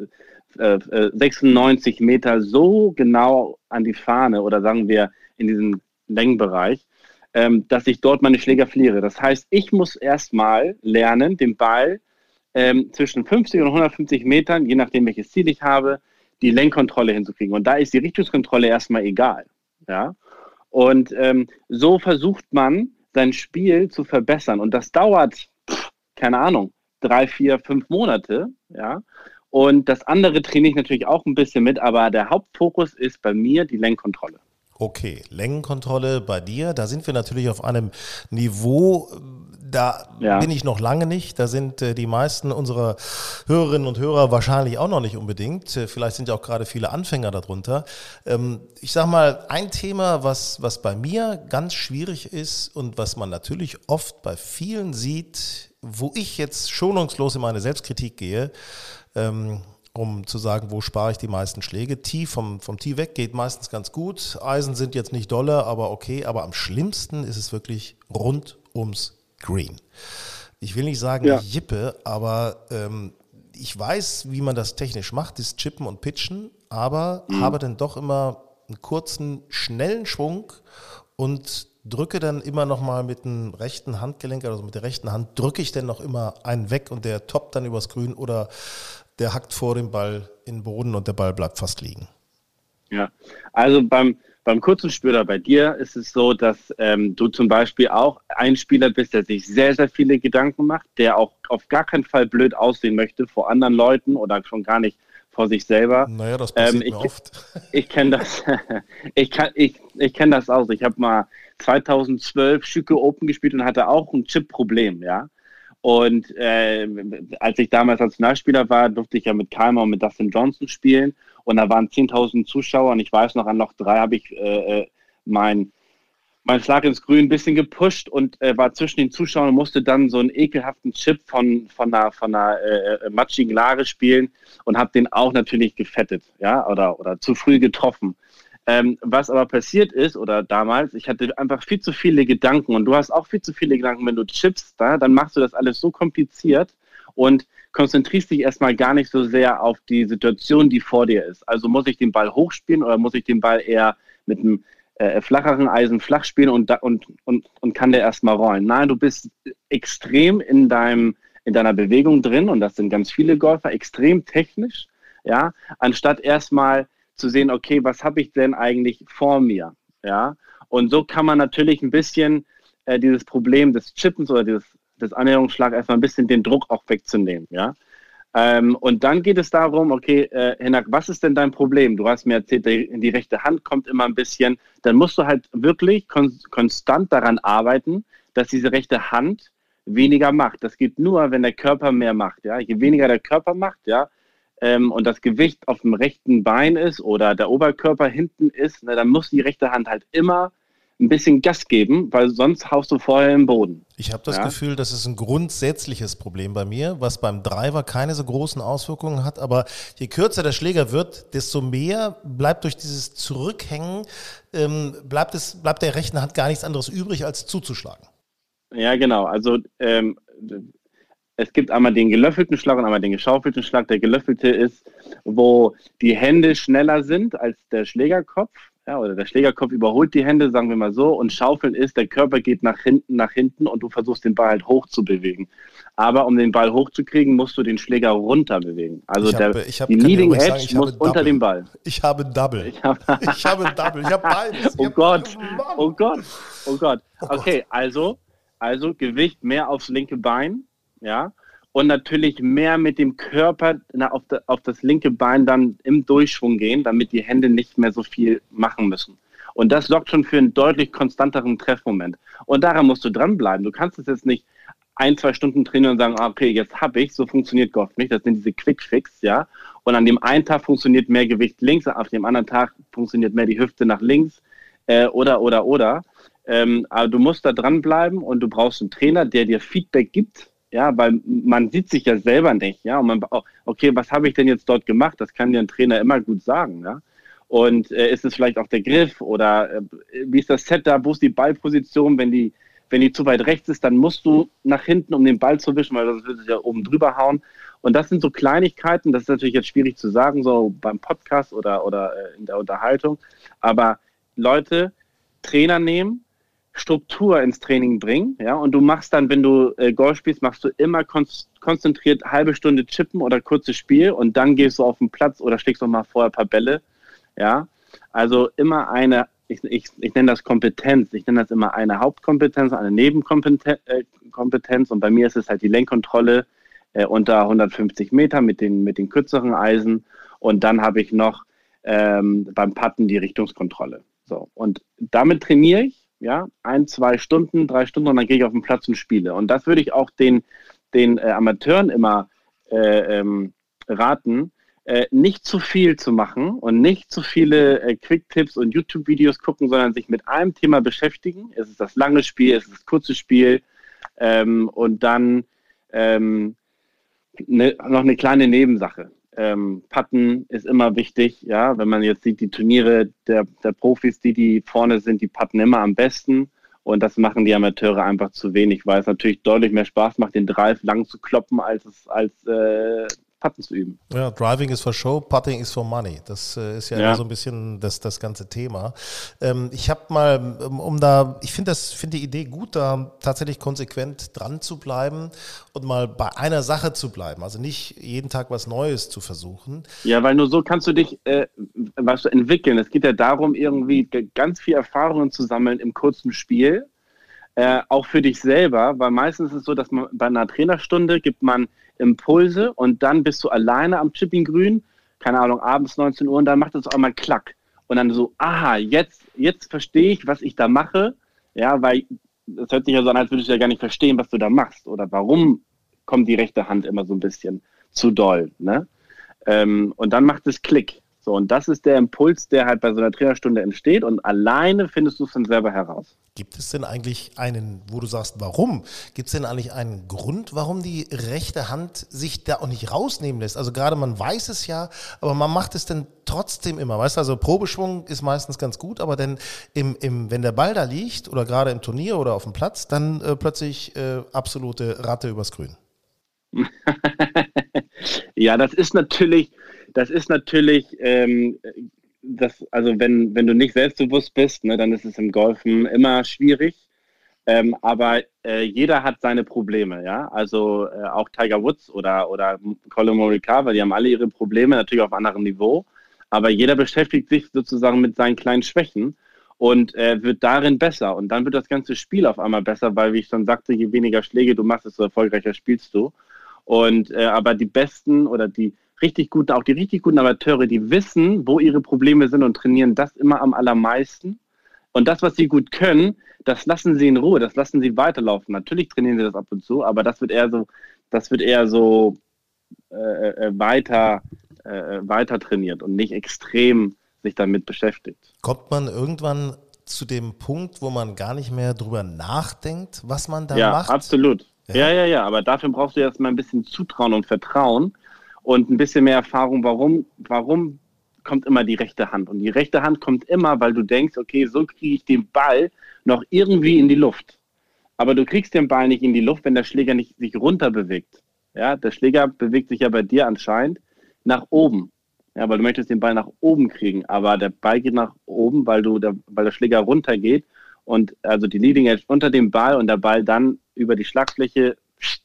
äh, 96 äh, Meter so genau an die Fahne oder sagen wir in diesem Längenbereich, ähm, dass ich dort meine Schläger verliere. Das heißt, ich muss erstmal lernen, den Ball ähm, zwischen 50 und 150 Metern, je nachdem welches Ziel ich habe, die Lenkkontrolle hinzukriegen. Und da ist die Richtungskontrolle erstmal egal. Ja? Und ähm, so versucht man, sein Spiel zu verbessern. Und das dauert, pff, keine Ahnung, drei, vier, fünf Monate. Ja? Und das andere trainiere ich natürlich auch ein bisschen mit, aber der Hauptfokus ist bei mir die Lenkkontrolle. Okay, Längenkontrolle bei dir, da sind wir natürlich auf einem Niveau, da ja. bin ich noch lange nicht. Da sind äh, die meisten unserer Hörerinnen und Hörer wahrscheinlich auch noch nicht unbedingt. Äh, vielleicht sind ja auch gerade viele Anfänger darunter. Ähm, ich sag mal, ein Thema, was, was bei mir ganz schwierig ist und was man natürlich oft bei vielen sieht, wo ich jetzt schonungslos in meine Selbstkritik gehe, ähm, um zu sagen, wo spare ich die meisten Schläge. Tee vom, vom Tee weg geht meistens ganz gut. Eisen sind jetzt nicht dolle, aber okay. Aber am schlimmsten ist es wirklich rund ums Green. Ich will nicht sagen ja. Jippe, aber ähm, ich weiß, wie man das technisch macht, das Chippen und Pitchen, aber mhm. habe dann doch immer einen kurzen, schnellen Schwung und drücke dann immer noch mal mit dem rechten Handgelenk, also mit der rechten Hand, drücke ich dann noch immer einen weg und der toppt dann übers Grün oder der hackt vor dem Ball in den Boden und der Ball bleibt fast liegen. Ja, also beim, beim kurzen Spieler bei dir ist es so, dass ähm, du zum Beispiel auch ein Spieler bist, der sich sehr, sehr viele Gedanken macht, der auch auf gar keinen Fall blöd aussehen möchte vor anderen Leuten oder schon gar nicht vor sich selber. Naja, das passiert ähm, ich, mir oft. Ich kenne das, ich kann, ich, ich kenne das auch. Ich habe mal 2012 Schücke Open gespielt und hatte auch ein Chip-Problem, ja. Und äh, als ich damals Nationalspieler war, durfte ich ja mit Kalmer und mit Dustin Johnson spielen. Und da waren 10.000 Zuschauer. Und ich weiß noch, an Loch 3 habe ich äh, äh mein, mein Schlag ins Grün ein bisschen gepusht und äh, war zwischen den Zuschauern und musste dann so einen ekelhaften Chip von, von einer, von einer äh, äh matschigen Lage spielen und habe den auch natürlich gefettet, ja, oder, oder zu früh getroffen. Ähm, was aber passiert ist, oder damals, ich hatte einfach viel zu viele Gedanken und du hast auch viel zu viele Gedanken, wenn du chippst, da, dann machst du das alles so kompliziert und konzentrierst dich erstmal gar nicht so sehr auf die Situation, die vor dir ist. Also muss ich den Ball hochspielen oder muss ich den Ball eher mit einem äh, flacheren Eisen flach spielen und, und, und, und kann der erstmal rollen? Nein, du bist extrem in deinem in deiner Bewegung drin und das sind ganz viele Golfer, extrem technisch, ja, anstatt erstmal zu sehen, okay, was habe ich denn eigentlich vor mir? Ja, und so kann man natürlich ein bisschen äh, dieses Problem des Chippens oder dieses, des Annäherungsschlags erstmal ein bisschen den Druck auch wegzunehmen. Ja, ähm, und dann geht es darum, okay, äh, was ist denn dein Problem? Du hast mir erzählt, die, die rechte Hand kommt immer ein bisschen. Dann musst du halt wirklich kon konstant daran arbeiten, dass diese rechte Hand weniger macht. Das geht nur, wenn der Körper mehr macht. Ja? Je weniger der Körper macht, ja, ähm, und das Gewicht auf dem rechten Bein ist oder der Oberkörper hinten ist, ne, dann muss die rechte Hand halt immer ein bisschen Gas geben, weil sonst haust du vorher im Boden. Ich habe das ja? Gefühl, das ist ein grundsätzliches Problem bei mir, was beim Driver keine so großen Auswirkungen hat. Aber je kürzer der Schläger wird, desto mehr bleibt durch dieses Zurückhängen, ähm, bleibt, es, bleibt der rechten Hand gar nichts anderes übrig, als zuzuschlagen. Ja, genau. Also ähm, es gibt einmal den gelöffelten Schlag und einmal den geschaufelten Schlag. Der gelöffelte ist, wo die Hände schneller sind als der Schlägerkopf. Ja, oder der Schlägerkopf überholt die Hände, sagen wir mal so. Und Schaufeln ist, der Körper geht nach hinten, nach hinten und du versuchst den Ball halt hoch zu bewegen. Aber um den Ball hochzukriegen, musst du den Schläger runter bewegen. Also ich der, hab, die Leading Edge sagen, muss unter dem Ball. Ich habe Double. Ich habe, ich habe Double. Ich habe beides. Oh Gott. Oh Gott. Oh Gott. Okay, also, also Gewicht mehr aufs linke Bein ja, und natürlich mehr mit dem Körper na, auf, de, auf das linke Bein dann im Durchschwung gehen, damit die Hände nicht mehr so viel machen müssen. Und das sorgt schon für einen deutlich konstanteren Treffmoment. Und daran musst du dranbleiben. Du kannst es jetzt nicht ein, zwei Stunden trainieren und sagen, ah, okay, jetzt habe ich, so funktioniert Golf nicht. Das sind diese Quick-Fix, ja. Und an dem einen Tag funktioniert mehr Gewicht links, auf dem anderen Tag funktioniert mehr die Hüfte nach links äh, oder, oder, oder. Ähm, aber du musst da dranbleiben und du brauchst einen Trainer, der dir Feedback gibt, ja, weil man sieht sich ja selber nicht, ja. Und man, okay, was habe ich denn jetzt dort gemacht? Das kann dir ein Trainer immer gut sagen, ja. Und äh, ist es vielleicht auch der Griff oder äh, wie ist das Setup, wo ist die Ballposition, wenn die wenn die zu weit rechts ist, dann musst du nach hinten, um den Ball zu wischen, weil das wird sich ja oben drüber hauen. Und das sind so Kleinigkeiten, das ist natürlich jetzt schwierig zu sagen, so beim Podcast oder, oder äh, in der Unterhaltung. Aber Leute, Trainer nehmen, Struktur ins Training bringen, ja, und du machst dann, wenn du äh, Golf spielst, machst du immer kon konzentriert halbe Stunde Chippen oder kurzes Spiel und dann gehst du auf den Platz oder schlägst noch mal vorher ein paar Bälle, ja. Also immer eine ich, ich, ich nenne das Kompetenz. Ich nenne das immer eine Hauptkompetenz, eine Nebenkompetenz. Äh, und bei mir ist es halt die Lenkkontrolle äh, unter 150 Meter mit den, mit den kürzeren Eisen. Und dann habe ich noch ähm, beim Putten die Richtungskontrolle. So. Und damit trainiere ich, ja, ein, zwei Stunden, drei Stunden und dann gehe ich auf den Platz und spiele. Und das würde ich auch den, den äh, Amateuren immer äh, ähm, raten, äh, nicht zu viel zu machen und nicht zu viele äh, Quick-Tipps und YouTube-Videos gucken, sondern sich mit einem Thema beschäftigen. Es ist das lange Spiel, es ist das kurze Spiel ähm, und dann ähm, ne, noch eine kleine Nebensache. Ähm, Patten ist immer wichtig, ja, wenn man jetzt sieht, die Turniere der, der Profis, die, die vorne sind, die patten immer am besten. Und das machen die Amateure einfach zu wenig, weil es natürlich deutlich mehr Spaß macht, den Drive lang zu kloppen, als es als äh, Putten zu üben. Ja, Driving ist for Show, Putting is for Money. Das äh, ist ja, ja. So ein bisschen das, das ganze Thema. Ähm, ich habe mal, um, um, da, ich finde das, finde die Idee gut, da tatsächlich konsequent dran zu bleiben und mal bei einer Sache zu bleiben. Also nicht jeden Tag was Neues zu versuchen. Ja, weil nur so kannst du dich, äh, was du entwickeln. Es geht ja darum, irgendwie ganz viel Erfahrungen zu sammeln im kurzen Spiel. Äh, auch für dich selber, weil meistens ist es so, dass man bei einer Trainerstunde gibt man Impulse und dann bist du alleine am Chipping-Grün, keine Ahnung, abends 19 Uhr und dann macht es auch mal Klack. Und dann so, aha, jetzt, jetzt verstehe ich, was ich da mache. Ja, weil das hört sich ja so an, als würdest du ja gar nicht verstehen, was du da machst oder warum kommt die rechte Hand immer so ein bisschen zu doll. Ne? Ähm, und dann macht es Klick. So, und das ist der Impuls, der halt bei so einer Trainerstunde entsteht und alleine findest du es dann selber heraus. Gibt es denn eigentlich einen, wo du sagst, warum? Gibt es denn eigentlich einen Grund, warum die rechte Hand sich da auch nicht rausnehmen lässt? Also gerade man weiß es ja, aber man macht es dann trotzdem immer. Weißt du, also Probeschwung ist meistens ganz gut, aber dann im, im, wenn der Ball da liegt oder gerade im Turnier oder auf dem Platz, dann äh, plötzlich äh, absolute Ratte übers Grün. ja, das ist natürlich, das ist natürlich, ähm, das, also wenn, wenn du nicht selbstbewusst bist, ne, dann ist es im Golfen immer schwierig. Ähm, aber äh, jeder hat seine Probleme, ja. Also äh, auch Tiger Woods oder, oder Colin Morikawa, die haben alle ihre Probleme, natürlich auf anderem Niveau. Aber jeder beschäftigt sich sozusagen mit seinen kleinen Schwächen und äh, wird darin besser. Und dann wird das ganze Spiel auf einmal besser, weil, wie ich schon sagte, je weniger Schläge du machst, desto erfolgreicher spielst du. Und äh, aber die besten oder die richtig guten, auch die richtig guten Amateure, die wissen, wo ihre Probleme sind und trainieren das immer am allermeisten. Und das, was sie gut können, das lassen sie in Ruhe, das lassen sie weiterlaufen. Natürlich trainieren sie das ab und zu, aber das wird eher so, das wird eher so äh, äh weiter, äh, weiter trainiert und nicht extrem sich damit beschäftigt. Kommt man irgendwann zu dem Punkt, wo man gar nicht mehr drüber nachdenkt, was man da ja, macht? Ja, absolut. Ja. ja, ja, ja, aber dafür brauchst du erstmal ein bisschen Zutrauen und Vertrauen und ein bisschen mehr Erfahrung, warum, warum kommt immer die rechte Hand. Und die rechte Hand kommt immer, weil du denkst, okay, so kriege ich den Ball noch irgendwie in die Luft. Aber du kriegst den Ball nicht in die Luft, wenn der Schläger nicht sich runter bewegt. Ja, der Schläger bewegt sich ja bei dir anscheinend nach oben. Ja, weil du möchtest den Ball nach oben kriegen, aber der Ball geht nach oben, weil du der, weil der Schläger runtergeht und also die Leading Edge unter dem Ball und der Ball dann über die Schlagfläche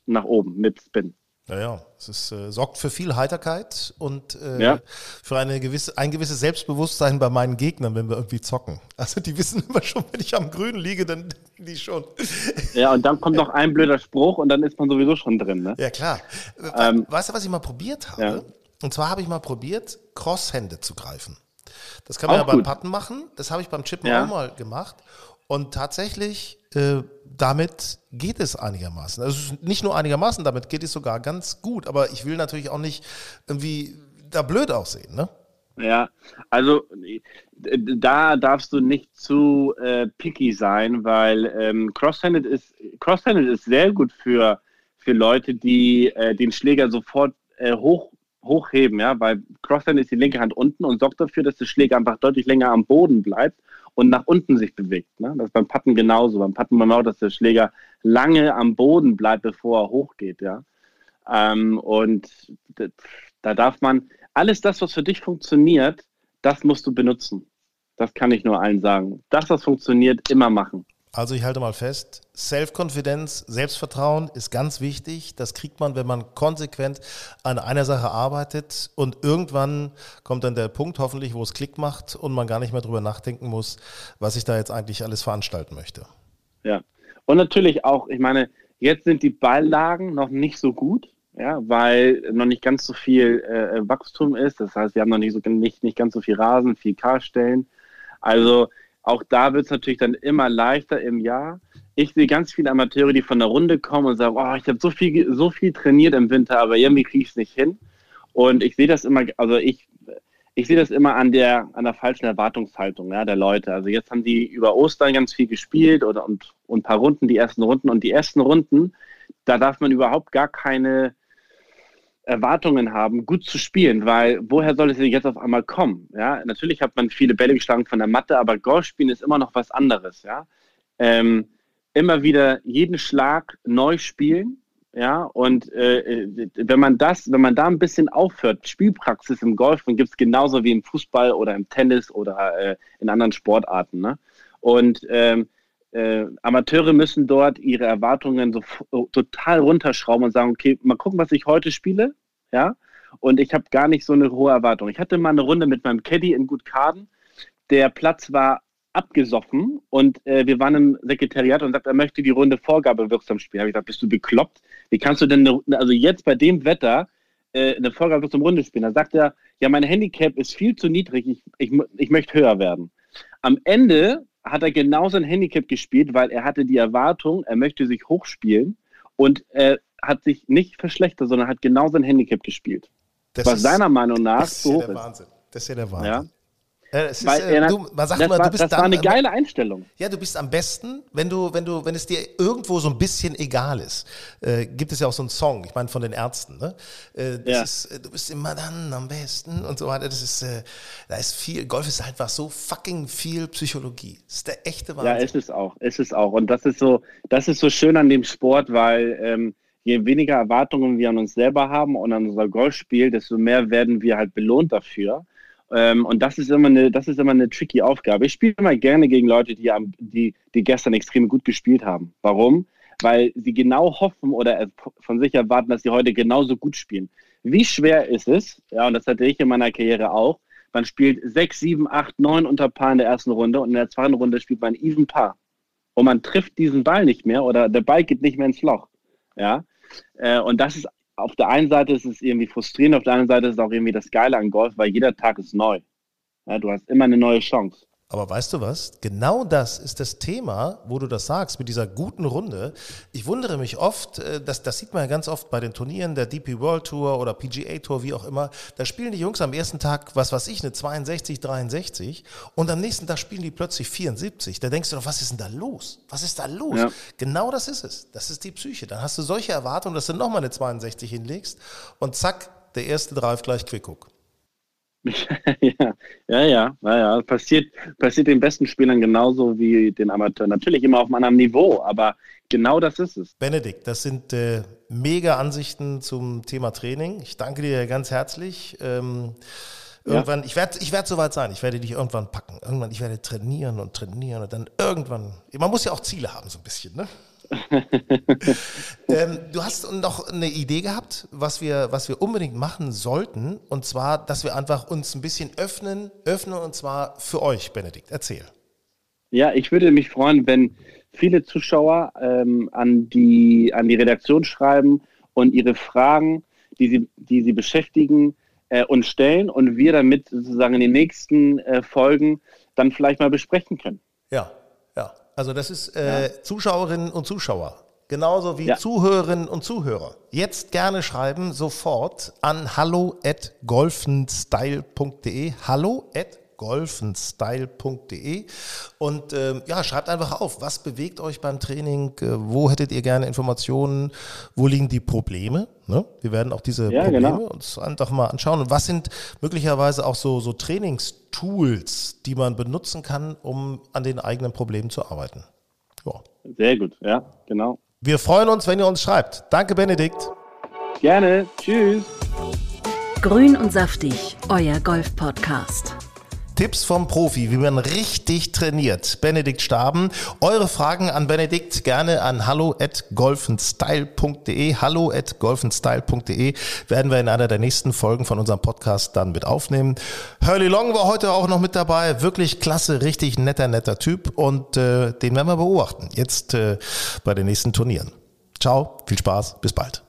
nach oben mit Spin. Ja, ja, es ist, äh, sorgt für viel Heiterkeit und äh, ja. für eine gewisse, ein gewisses Selbstbewusstsein bei meinen Gegnern, wenn wir irgendwie zocken. Also die wissen immer schon, wenn ich am Grünen liege, dann denken die schon. Ja, und dann kommt noch ein blöder Spruch und dann ist man sowieso schon drin. Ne? Ja, klar. Ähm, weißt du, was ich mal probiert habe? Ja. Und zwar habe ich mal probiert, Crosshände zu greifen. Das kann man auch ja beim Putten machen. Das habe ich beim Chippen ja. auch mal gemacht. Und tatsächlich, äh, damit geht es einigermaßen. Also nicht nur einigermaßen, damit geht es sogar ganz gut. Aber ich will natürlich auch nicht irgendwie da blöd aussehen, ne? Ja, also da darfst du nicht zu äh, picky sein, weil ähm, Crosshanded ist Crosshanded ist sehr gut für, für Leute, die äh, den Schläger sofort äh, hoch, hochheben, ja, weil Crosshanded ist die linke Hand unten und sorgt dafür, dass der Schläger einfach deutlich länger am Boden bleibt und nach unten sich bewegt. Ne? Das ist beim Patten genauso. Beim Patten man auch, dass der Schläger lange am Boden bleibt, bevor er hochgeht, ja. Ähm, und da darf man alles das, was für dich funktioniert, das musst du benutzen. Das kann ich nur allen sagen. Das, was funktioniert, immer machen. Also ich halte mal fest, Self-Confidence, Selbstvertrauen ist ganz wichtig. Das kriegt man, wenn man konsequent an einer Sache arbeitet und irgendwann kommt dann der Punkt hoffentlich, wo es Klick macht und man gar nicht mehr drüber nachdenken muss, was ich da jetzt eigentlich alles veranstalten möchte. Ja, und natürlich auch, ich meine, jetzt sind die Balllagen noch nicht so gut ja, weil noch nicht ganz so viel äh, Wachstum ist. Das heißt, wir haben noch nicht, so, nicht, nicht ganz so viel Rasen, viel K-Stellen. Also auch da wird es natürlich dann immer leichter im Jahr. Ich sehe ganz viele Amateure, die von der Runde kommen und sagen, oh, ich habe so viel, so viel trainiert im Winter, aber irgendwie kriege ich es nicht hin. Und ich sehe das immer, also ich, ich sehe das immer an der, an der falschen Erwartungshaltung ja, der Leute. Also jetzt haben die über Ostern ganz viel gespielt oder und, und ein paar Runden, die ersten Runden. Und die ersten Runden, da darf man überhaupt gar keine Erwartungen haben, gut zu spielen, weil woher soll es denn jetzt auf einmal kommen? Ja, natürlich hat man viele Bälle geschlagen von der Matte, aber Golf spielen ist immer noch was anderes. Ja, ähm, immer wieder jeden Schlag neu spielen. Ja, und äh, wenn man das, wenn man da ein bisschen aufhört, Spielpraxis im Golf, dann gibt es genauso wie im Fußball oder im Tennis oder äh, in anderen Sportarten. Ne? Und ähm, äh, Amateure müssen dort ihre Erwartungen so total runterschrauben und sagen, okay, mal gucken, was ich heute spiele, ja, und ich habe gar nicht so eine hohe Erwartung. Ich hatte mal eine Runde mit meinem Caddy in Gutkaden, der Platz war abgesoffen und äh, wir waren im Sekretariat und sagt, er möchte die Runde vorgabewirksam spielen. Habe ich gesagt, bist du bekloppt? Wie kannst du denn, eine, also jetzt bei dem Wetter äh, eine vorgabewirksame Runde spielen? Da sagt er, ja, mein Handicap ist viel zu niedrig, ich, ich, ich möchte höher werden. Am Ende hat er genauso ein Handicap gespielt, weil er hatte die Erwartung, er möchte sich hochspielen und er hat sich nicht verschlechtert, sondern hat genau sein Handicap gespielt. Das was ist, seiner Meinung nach so hoch ist. Wahnsinn. Das ist ja der Wahnsinn. Ja? Äh, ist, äh, du, man sagt das immer, war, du bist das dann, war eine geile Einstellung. Ja, du bist am besten, wenn du, wenn du, wenn es dir irgendwo so ein bisschen egal ist. Äh, gibt es ja auch so einen Song, ich meine von den Ärzten, ne? Äh, ja. ist, äh, du bist immer dann am besten und so weiter. Das ist, äh, da ist viel, Golf ist einfach so fucking viel Psychologie. Das ist der echte Wahnsinn. Ja, ist es auch, ist es auch. Und das ist so, das ist so schön an dem Sport, weil ähm, je weniger Erwartungen wir an uns selber haben und an unser Golfspiel, desto mehr werden wir halt belohnt dafür. Ähm, und das ist immer eine, das ist immer eine tricky Aufgabe. Ich spiele immer gerne gegen Leute, die, die, die gestern extrem gut gespielt haben. Warum? Weil sie genau hoffen oder von sich erwarten, dass sie heute genauso gut spielen. Wie schwer ist es? Ja, und das hatte ich in meiner Karriere auch. Man spielt 6, 7, 8, 9 unter Paar in der ersten Runde und in der zweiten Runde spielt man even Paar. Und man trifft diesen Ball nicht mehr oder der Ball geht nicht mehr ins Loch. Ja. Äh, und das ist auf der einen Seite ist es irgendwie frustrierend, auf der anderen Seite ist es auch irgendwie das Geile an Golf, weil jeder Tag ist neu. Ja, du hast immer eine neue Chance. Aber weißt du was? Genau das ist das Thema, wo du das sagst, mit dieser guten Runde. Ich wundere mich oft, äh, das, das sieht man ja ganz oft bei den Turnieren der DP World Tour oder PGA Tour, wie auch immer. Da spielen die Jungs am ersten Tag, was weiß ich, eine 62, 63 und am nächsten Tag spielen die plötzlich 74. Da denkst du doch, was ist denn da los? Was ist da los? Ja. Genau das ist es. Das ist die Psyche. Dann hast du solche Erwartungen, dass du nochmal eine 62 hinlegst und zack, der erste Drive gleich Quickhook. ja, ja, ja, ja, Passiert, passiert den besten Spielern genauso wie den Amateuren. Natürlich immer auf einem anderen Niveau, aber genau das ist es. Benedikt, das sind äh, mega Ansichten zum Thema Training. Ich danke dir ganz herzlich. Ähm, irgendwann, ja. ich werde ich werd soweit sein, ich werde dich irgendwann packen. Irgendwann, ich werde trainieren und trainieren und dann irgendwann. Man muss ja auch Ziele haben, so ein bisschen, ne? ähm, du hast noch eine Idee gehabt, was wir, was wir unbedingt machen sollten, und zwar, dass wir einfach uns ein bisschen öffnen, öffnen und zwar für euch, Benedikt. Erzähl. Ja, ich würde mich freuen, wenn viele Zuschauer ähm, an, die, an die Redaktion schreiben und ihre Fragen, die sie, die sie beschäftigen, äh, uns stellen und wir damit sozusagen in den nächsten äh, Folgen dann vielleicht mal besprechen können. Ja, ja. Also das ist äh, Zuschauerinnen und Zuschauer. Genauso wie ja. Zuhörerinnen und Zuhörer. Jetzt gerne schreiben, sofort an hallo at golfenstyle.de. Hallo at golfenstyle.de und ähm, ja, schreibt einfach auf, was bewegt euch beim Training, äh, wo hättet ihr gerne Informationen, wo liegen die Probleme? Ne? Wir werden auch diese ja, Probleme genau. uns einfach mal anschauen und was sind möglicherweise auch so, so Trainingstools, die man benutzen kann, um an den eigenen Problemen zu arbeiten. Ja. Sehr gut, ja, genau. Wir freuen uns, wenn ihr uns schreibt. Danke, Benedikt. Gerne. Tschüss. Grün und saftig, euer Golf-Podcast. Tipps vom Profi, wie man richtig trainiert. Benedikt Staben. Eure Fragen an Benedikt gerne an hallo at golfenstyle.de. Hallo at golfenstyle.de werden wir in einer der nächsten Folgen von unserem Podcast dann mit aufnehmen. Hurley Long war heute auch noch mit dabei. Wirklich klasse, richtig netter, netter Typ und äh, den werden wir beobachten. Jetzt äh, bei den nächsten Turnieren. Ciao, viel Spaß, bis bald.